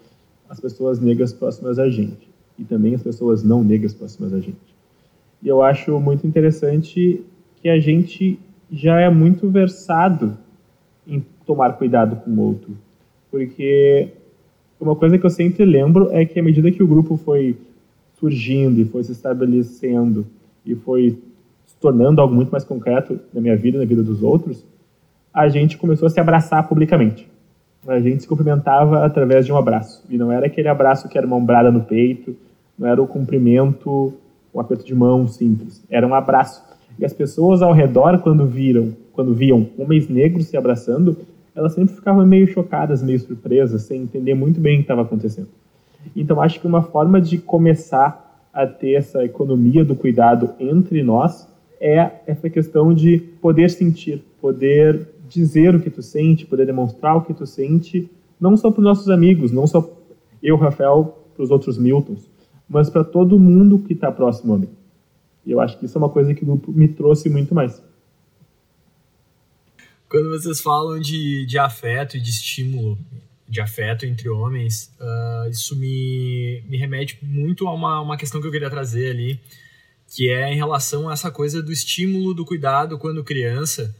as pessoas negras próximas a gente e também as pessoas não negras próximas a gente. E eu acho muito interessante que a gente já é muito versado em tomar cuidado com o outro, porque uma coisa que eu sempre lembro é que à medida que o grupo foi surgindo e foi se estabelecendo e foi tornando algo muito mais concreto na minha vida, na vida dos outros, a gente começou a se abraçar publicamente. A gente se cumprimentava através de um abraço. E não era aquele abraço que era uma ombrada no peito, não era o cumprimento, um aperto de mão simples. Era um abraço. E as pessoas ao redor, quando viram, quando viam homens negros se abraçando, elas sempre ficavam meio chocadas, meio surpresas, sem entender muito bem o que estava acontecendo. Então, acho que uma forma de começar a ter essa economia do cuidado entre nós é essa questão de poder sentir, poder dizer o que tu sente, poder demonstrar o que tu sente, não só para os nossos amigos, não só eu, Rafael, para os outros Miltons, mas para todo mundo que está próximo a mim. E eu acho que isso é uma coisa que o grupo me trouxe muito mais. Quando vocês falam de, de afeto e de estímulo de afeto entre homens, uh, isso me, me remete muito a uma, uma questão que eu queria trazer ali, que é em relação a essa coisa do estímulo do cuidado quando criança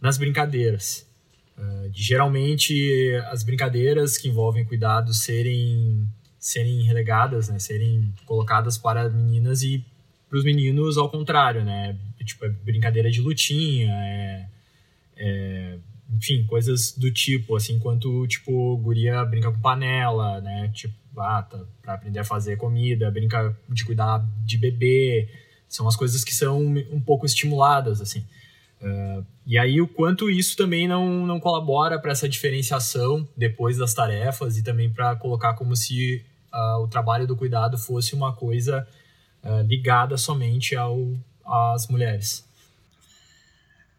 nas brincadeiras. Uh, de geralmente as brincadeiras que envolvem cuidado serem serem relegadas, né, serem colocadas para meninas e para os meninos ao contrário, né, tipo é brincadeira de lutinha, é, é, enfim coisas do tipo, assim, enquanto tipo guria brinca com panela, né, tipo ah, tá, para aprender a fazer comida, brinca de cuidar de bebê, são as coisas que são um pouco estimuladas, assim. Uh, e aí o quanto isso também não, não colabora para essa diferenciação depois das tarefas e também para colocar como se uh, o trabalho do cuidado fosse uma coisa uh, ligada somente ao, às mulheres.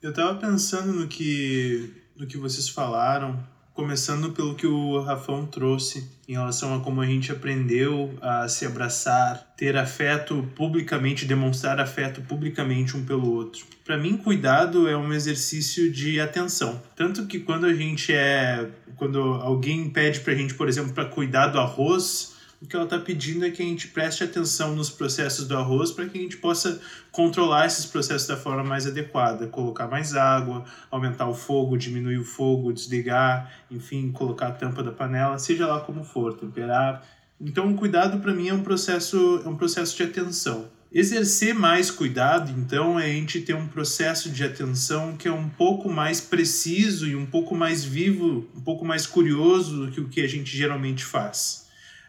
Eu estava pensando no que, no que vocês falaram Começando pelo que o Rafão trouxe em relação a como a gente aprendeu a se abraçar, ter afeto publicamente, demonstrar afeto publicamente um pelo outro. Para mim, cuidado é um exercício de atenção. Tanto que quando a gente é. Quando alguém pede pra gente, por exemplo, para cuidar do arroz, o que ela está pedindo é que a gente preste atenção nos processos do arroz para que a gente possa controlar esses processos da forma mais adequada, colocar mais água, aumentar o fogo, diminuir o fogo, desligar, enfim, colocar a tampa da panela, seja lá como for, temperar. Então, o cuidado para mim é um processo é um processo de atenção. Exercer mais cuidado, então, é a gente ter um processo de atenção que é um pouco mais preciso e um pouco mais vivo, um pouco mais curioso do que o que a gente geralmente faz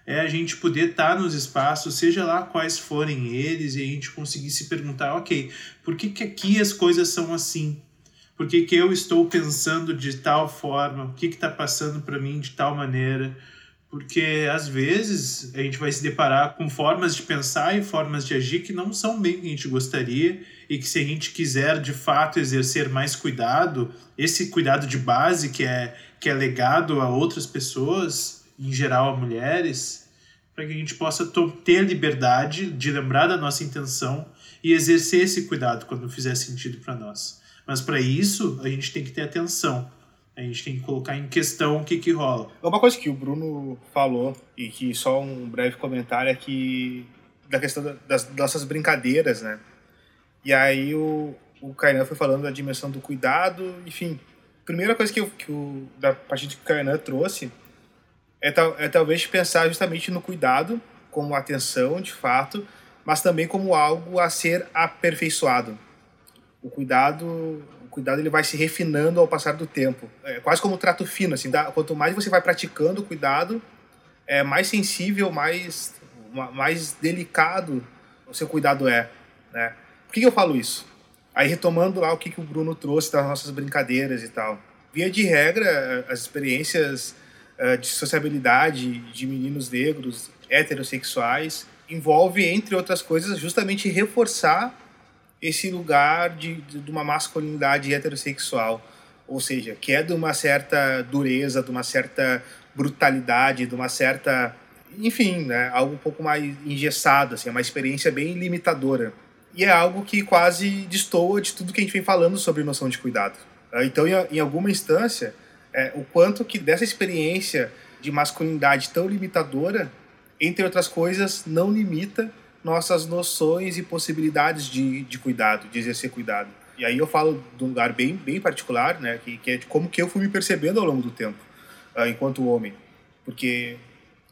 é a gente poder estar tá nos espaços, seja lá quais forem eles, e a gente conseguir se perguntar, ok, por que, que aqui as coisas são assim? Por que, que eu estou pensando de tal forma? O que está passando para mim de tal maneira? Porque às vezes a gente vai se deparar com formas de pensar e formas de agir que não são bem o que a gente gostaria e que se a gente quiser de fato exercer mais cuidado, esse cuidado de base que é, que é legado a outras pessoas, em geral a mulheres, para que a gente possa ter liberdade de lembrar da nossa intenção e exercer esse cuidado quando fizer sentido para nós. Mas para isso, a gente tem que ter atenção. A gente tem que colocar em questão o que, que rola. Uma coisa que o Bruno falou, e que só um breve comentário, é que da questão das nossas brincadeiras, né? E aí o, o Kainan foi falando da dimensão do cuidado, enfim. Primeira coisa que, eu, que o, da parte que o Kainan trouxe é, tal, é talvez pensar justamente no cuidado como atenção, de fato, mas também como algo a ser aperfeiçoado. O cuidado, o cuidado ele vai se refinando ao passar do tempo. É quase como um trato fino, assim, dá, quanto mais você vai praticando o cuidado, é mais sensível, mais mais delicado o seu cuidado é, né? Por que, eu falo isso? Aí retomando lá o que, que o Bruno trouxe das nossas brincadeiras e tal. Via de regra, as experiências uh, de sociabilidade de meninos negros heterossexuais envolve, entre outras coisas, justamente reforçar esse lugar de, de uma masculinidade heterossexual. Ou seja, que é de uma certa dureza, de uma certa brutalidade, de uma certa enfim, né, algo um pouco mais engessado, assim, é uma experiência bem limitadora. E é algo que quase destoa de tudo que a gente vem falando sobre noção de cuidado. Ah, então, em, alguma instância, é, o quanto que dessa experiência de masculinidade tão limitadora, entre outras coisas, não limita nossas noções e possibilidades de, de cuidado, de exercer cuidado. E aí eu falo de um lugar bem, bem particular, né, que, que é de como que eu fui me percebendo ao longo do tempo, uh, enquanto homem. Porque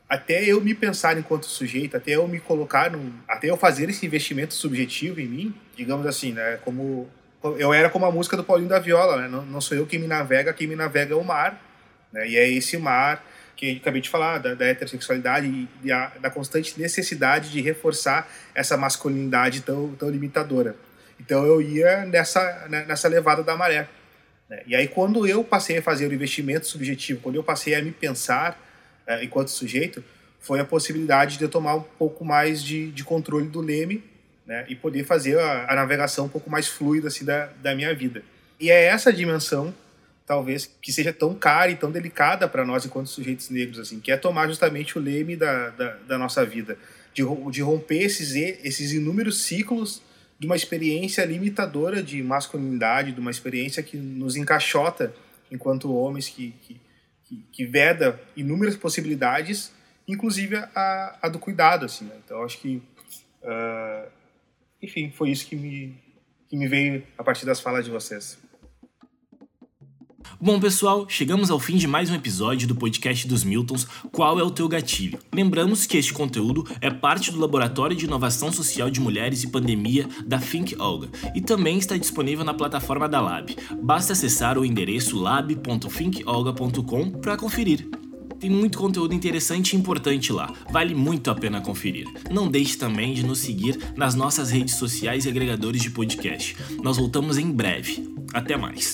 até eu me pensar enquanto sujeito, até eu me colocar, num, até eu fazer esse investimento subjetivo em mim, digamos assim, né? Como eu era como a música do Paulinho da Viola, né? Não, não sou eu quem me navega, quem me navega é o mar, né? E é esse mar que acabei de falar, da, da heterossexualidade e a, da constante necessidade de reforçar essa masculinidade tão, tão limitadora. Então eu ia nessa, né, nessa levada da maré. Né? E aí quando eu passei a fazer o investimento subjetivo, quando eu passei a me pensar é, enquanto sujeito, foi a possibilidade de eu tomar um pouco mais de, de controle do leme né, e poder fazer a, a, navegação um pouco mais fluida assim, da, da minha vida. E é essa dimensão, talvez, que seja tão cara e tão delicada para nós enquanto sujeitos negros, assim, que é tomar justamente o leme da, da, da nossa vida, de, de romper esses, esses inúmeros ciclos de uma experiência limitadora de masculinidade, de uma experiência que nos encaixota enquanto homens que, que que, veda inúmeras possibilidades, inclusive a, a do cuidado, assim, né? Então, acho que, uh, enfim, foi isso que me, que me veio a partir das falas de vocês. Bom, pessoal, chegamos ao fim de mais um episódio do podcast dos Miltons Qual é o teu gatilho? Lembramos que este conteúdo é parte do Laboratório de Inovação Social de Mulheres e Pandemia da Think Olga e também está disponível na plataforma da Lab. Basta acessar o endereço lab.thinkolga.com para conferir. Tem muito conteúdo interessante e importante lá, vale muito a pena conferir. Não deixe também de nos seguir nas nossas redes sociais e agregadores de podcast. Nós voltamos em breve. Até mais.